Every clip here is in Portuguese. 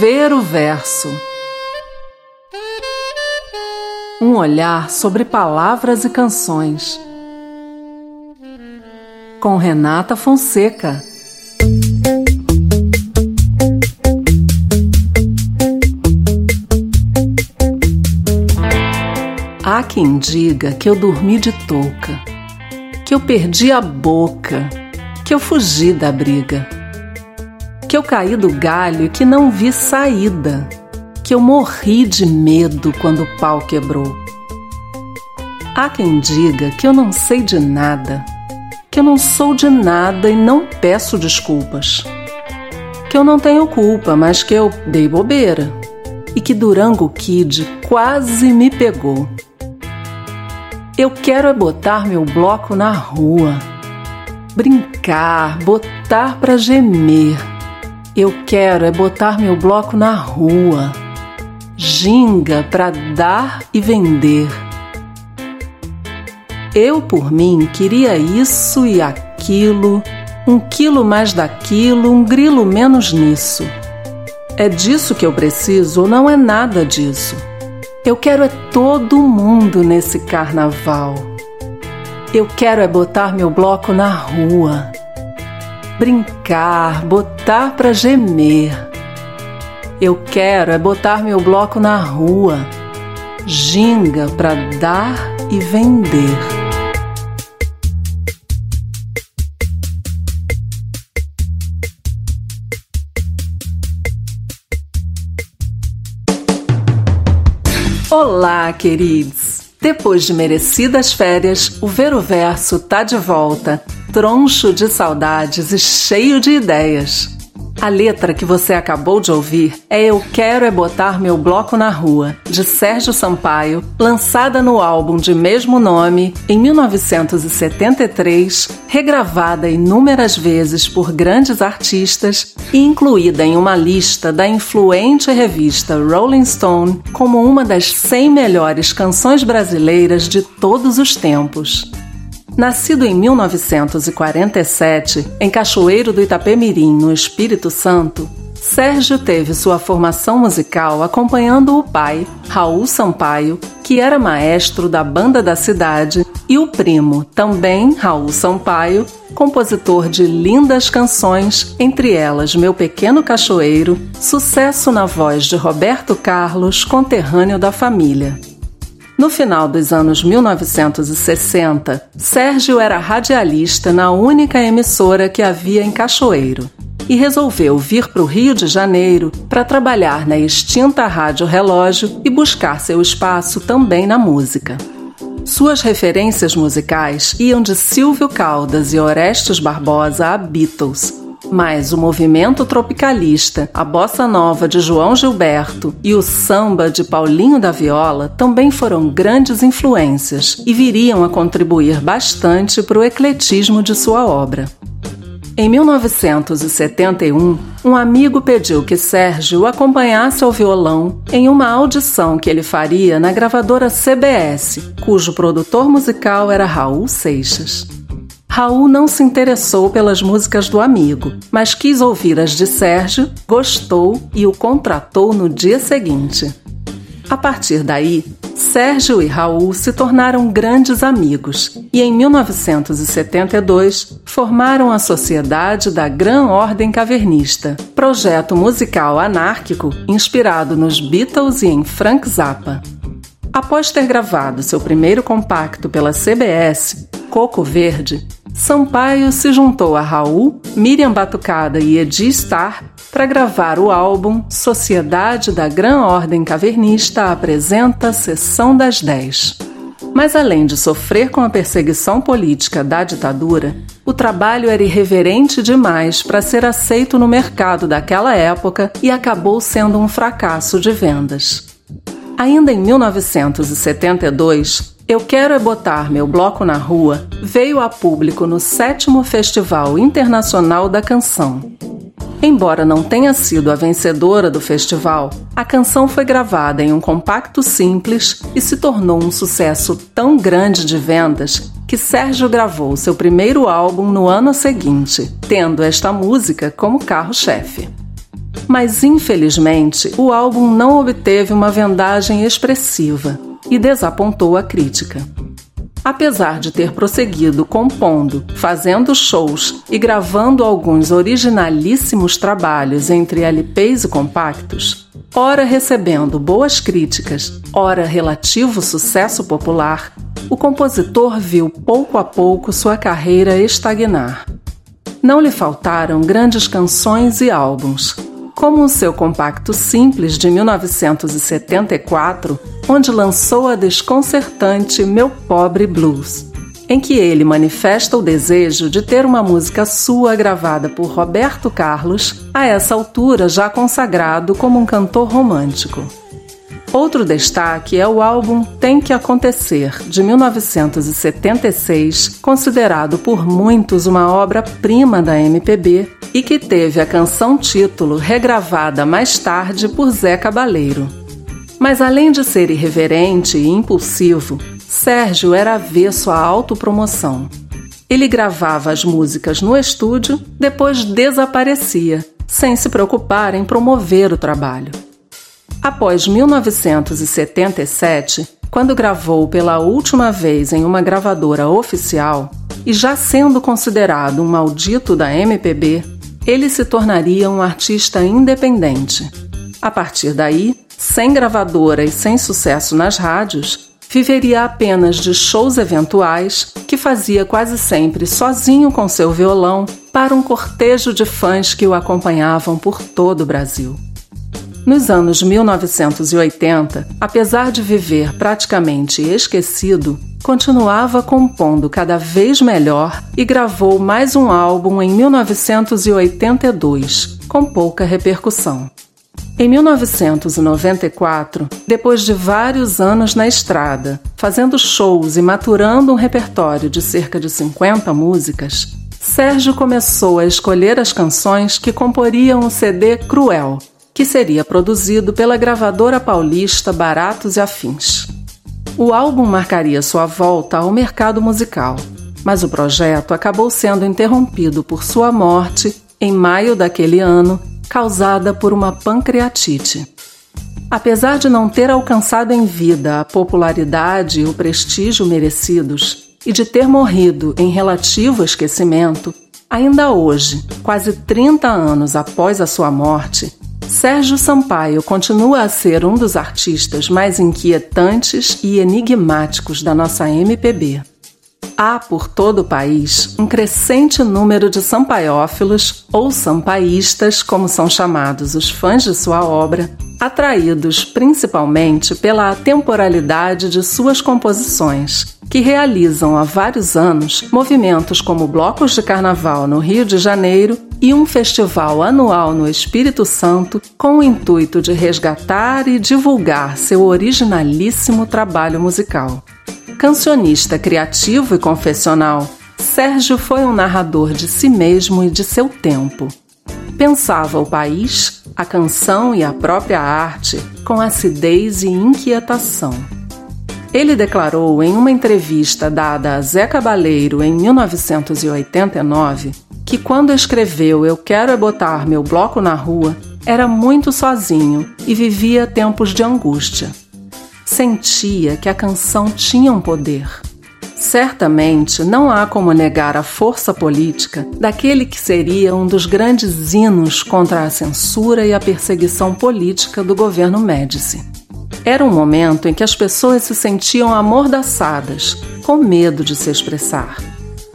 Ver o Verso. Um olhar sobre palavras e canções. Com Renata Fonseca. Há quem diga que eu dormi de touca, que eu perdi a boca, que eu fugi da briga que eu caí do galho e que não vi saída, que eu morri de medo quando o pau quebrou. Há quem diga que eu não sei de nada, que eu não sou de nada e não peço desculpas, que eu não tenho culpa, mas que eu dei bobeira e que Durango Kid quase me pegou. Eu quero é botar meu bloco na rua, brincar, botar pra gemer eu quero é botar meu bloco na rua, ginga para dar e vender. Eu, por mim, queria isso e aquilo, um quilo mais daquilo, um grilo menos nisso. É disso que eu preciso ou não é nada disso? Eu quero é todo mundo nesse carnaval. Eu quero é botar meu bloco na rua brincar, botar para gemer. Eu quero é botar meu bloco na rua, ginga para dar e vender. Olá, queridos! Depois de merecidas férias, o Ver o Verso tá de volta troncho de saudades e cheio de ideias. A letra que você acabou de ouvir é Eu Quero É Botar Meu Bloco na Rua, de Sérgio Sampaio, lançada no álbum de mesmo nome em 1973, regravada inúmeras vezes por grandes artistas e incluída em uma lista da influente revista Rolling Stone como uma das 100 melhores canções brasileiras de todos os tempos. Nascido em 1947, em Cachoeiro do Itapemirim, no Espírito Santo, Sérgio teve sua formação musical acompanhando o pai, Raul Sampaio, que era maestro da banda da cidade, e o primo, também Raul Sampaio, compositor de lindas canções, entre elas Meu Pequeno Cachoeiro, sucesso na voz de Roberto Carlos, conterrâneo da família. No final dos anos 1960, Sérgio era radialista na única emissora que havia em Cachoeiro e resolveu vir para o Rio de Janeiro para trabalhar na extinta Rádio Relógio e buscar seu espaço também na música. Suas referências musicais iam de Silvio Caldas e Orestes Barbosa a Beatles, mas o movimento tropicalista, a bossa nova de João Gilberto e o samba de Paulinho da Viola também foram grandes influências e viriam a contribuir bastante para o ecletismo de sua obra. Em 1971, um amigo pediu que Sérgio o acompanhasse ao violão em uma audição que ele faria na gravadora CBS, cujo produtor musical era Raul Seixas. Raul não se interessou pelas músicas do amigo, mas quis ouvir as de Sérgio, gostou e o contratou no dia seguinte. A partir daí, Sérgio e Raul se tornaram grandes amigos e, em 1972, formaram a Sociedade da Gran Ordem Cavernista, projeto musical anárquico inspirado nos Beatles e em Frank Zappa. Após ter gravado seu primeiro compacto pela CBS, Coco Verde, Sampaio se juntou a Raul, Miriam Batucada e Edi Star para gravar o álbum Sociedade da Gran Ordem Cavernista apresenta Sessão das Dez. Mas além de sofrer com a perseguição política da ditadura, o trabalho era irreverente demais para ser aceito no mercado daquela época e acabou sendo um fracasso de vendas. Ainda em 1972, eu Quero é Botar Meu Bloco na Rua veio a público no sétimo Festival Internacional da Canção. Embora não tenha sido a vencedora do festival, a canção foi gravada em um compacto simples e se tornou um sucesso tão grande de vendas que Sérgio gravou seu primeiro álbum no ano seguinte, tendo esta música como carro-chefe. Mas infelizmente, o álbum não obteve uma vendagem expressiva e desapontou a crítica. Apesar de ter prosseguido compondo, fazendo shows e gravando alguns originalíssimos trabalhos entre LPs e compactos, ora recebendo boas críticas, ora relativo sucesso popular, o compositor viu pouco a pouco sua carreira estagnar. Não lhe faltaram grandes canções e álbuns, como o seu compacto simples de 1974, onde lançou a desconcertante Meu Pobre Blues, em que ele manifesta o desejo de ter uma música sua gravada por Roberto Carlos, a essa altura já consagrado como um cantor romântico. Outro destaque é o álbum Tem que Acontecer, de 1976, considerado por muitos uma obra-prima da MPB e que teve a canção título regravada mais tarde por Zé Cabaleiro. Mas além de ser irreverente e impulsivo, Sérgio era avesso à autopromoção. Ele gravava as músicas no estúdio, depois desaparecia, sem se preocupar em promover o trabalho. Após 1977, quando gravou pela última vez em uma gravadora oficial, e já sendo considerado um maldito da MPB, ele se tornaria um artista independente. A partir daí, sem gravadora e sem sucesso nas rádios, viveria apenas de shows eventuais que fazia quase sempre sozinho com seu violão para um cortejo de fãs que o acompanhavam por todo o Brasil. Nos anos 1980, apesar de viver praticamente esquecido, continuava compondo cada vez melhor e gravou mais um álbum em 1982, com pouca repercussão. Em 1994, depois de vários anos na estrada, fazendo shows e maturando um repertório de cerca de 50 músicas, Sérgio começou a escolher as canções que comporiam o CD Cruel, que seria produzido pela gravadora paulista Baratos e Afins. O álbum marcaria sua volta ao mercado musical, mas o projeto acabou sendo interrompido por sua morte em maio daquele ano, causada por uma pancreatite. Apesar de não ter alcançado em vida a popularidade e o prestígio merecidos, e de ter morrido em relativo esquecimento, ainda hoje, quase 30 anos após a sua morte, Sérgio Sampaio continua a ser um dos artistas mais inquietantes e enigmáticos da nossa MPB. Há por todo o país um crescente número de sampaiófilos ou sampaístas, como são chamados os fãs de sua obra, atraídos principalmente pela temporalidade de suas composições, que realizam há vários anos movimentos como blocos de carnaval no Rio de Janeiro e um festival anual no Espírito Santo com o intuito de resgatar e divulgar seu originalíssimo trabalho musical. Cancionista criativo e confessional, Sérgio foi um narrador de si mesmo e de seu tempo. Pensava o país, a canção e a própria arte com acidez e inquietação. Ele declarou em uma entrevista dada a Zé Cabaleiro em 1989 que quando escreveu Eu Quero é Botar Meu Bloco na Rua, era muito sozinho e vivia tempos de angústia. Sentia que a canção tinha um poder. Certamente não há como negar a força política daquele que seria um dos grandes hinos contra a censura e a perseguição política do governo Médici. Era um momento em que as pessoas se sentiam amordaçadas, com medo de se expressar.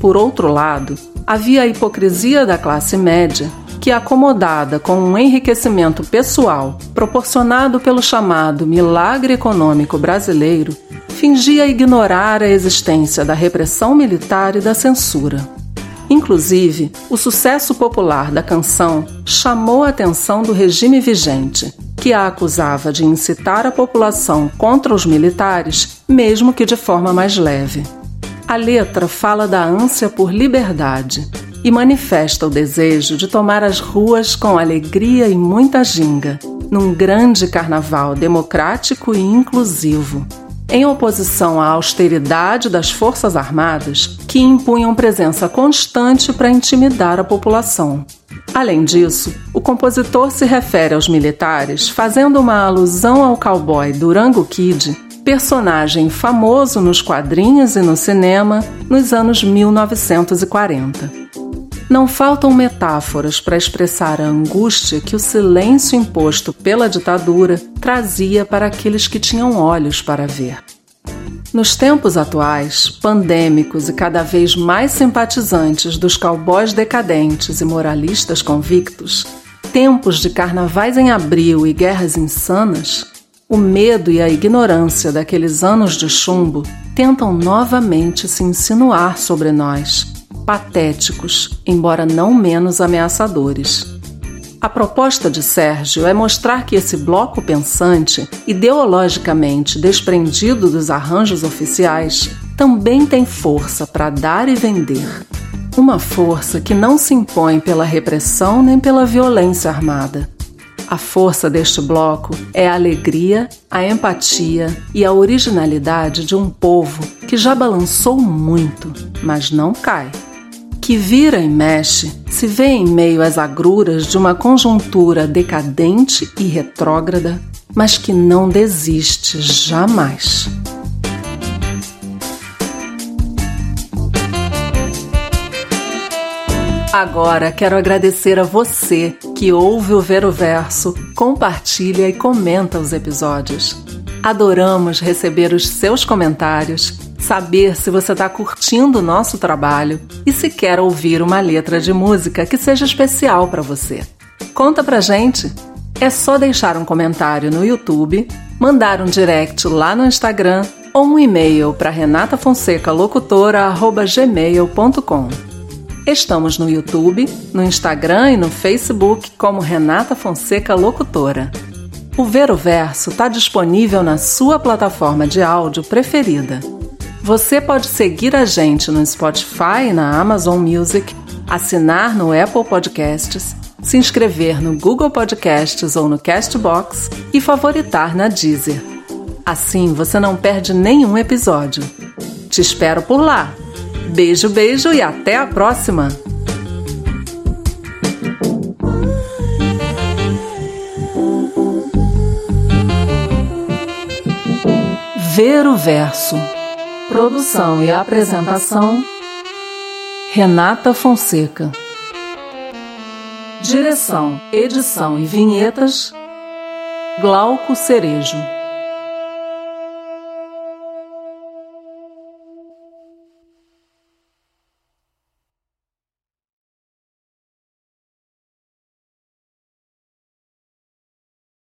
Por outro lado, havia a hipocrisia da classe média, que, acomodada com um enriquecimento pessoal proporcionado pelo chamado milagre econômico brasileiro, fingia ignorar a existência da repressão militar e da censura. Inclusive, o sucesso popular da canção chamou a atenção do regime vigente, que a acusava de incitar a população contra os militares, mesmo que de forma mais leve. A letra fala da ânsia por liberdade e manifesta o desejo de tomar as ruas com alegria e muita ginga, num grande carnaval democrático e inclusivo, em oposição à austeridade das Forças Armadas, que impunham presença constante para intimidar a população. Além disso, o compositor se refere aos militares fazendo uma alusão ao cowboy Durango Kid, personagem famoso nos quadrinhos e no cinema nos anos 1940. Não faltam metáforas para expressar a angústia que o silêncio imposto pela ditadura trazia para aqueles que tinham olhos para ver. Nos tempos atuais, pandêmicos e cada vez mais simpatizantes dos cowboys decadentes e moralistas convictos, tempos de carnavais em abril e guerras insanas, o medo e a ignorância daqueles anos de chumbo tentam novamente se insinuar sobre nós, patéticos, embora não menos ameaçadores. A proposta de Sérgio é mostrar que esse bloco pensante, ideologicamente desprendido dos arranjos oficiais, também tem força para dar e vender. Uma força que não se impõe pela repressão nem pela violência armada. A força deste bloco é a alegria, a empatia e a originalidade de um povo que já balançou muito, mas não cai que vira e mexe, se vê em meio às agruras de uma conjuntura decadente e retrógrada, mas que não desiste jamais. Agora quero agradecer a você que ouve o Ver o Verso, compartilha e comenta os episódios. Adoramos receber os seus comentários saber se você está curtindo o nosso trabalho e se quer ouvir uma letra de música que seja especial para você. Conta pra gente! É só deixar um comentário no YouTube, mandar um direct lá no Instagram ou um e-mail para renatafonsecalocutora.gmail.com. Estamos no YouTube, no Instagram e no Facebook como Renata Fonseca Locutora. O Ver o Verso está disponível na sua plataforma de áudio preferida. Você pode seguir a gente no Spotify e na Amazon Music, assinar no Apple Podcasts, se inscrever no Google Podcasts ou no Castbox e favoritar na Deezer. Assim você não perde nenhum episódio. Te espero por lá. Beijo, beijo e até a próxima! Ver o verso. Produção e apresentação: Renata Fonseca. Direção, edição e vinhetas: Glauco Cerejo.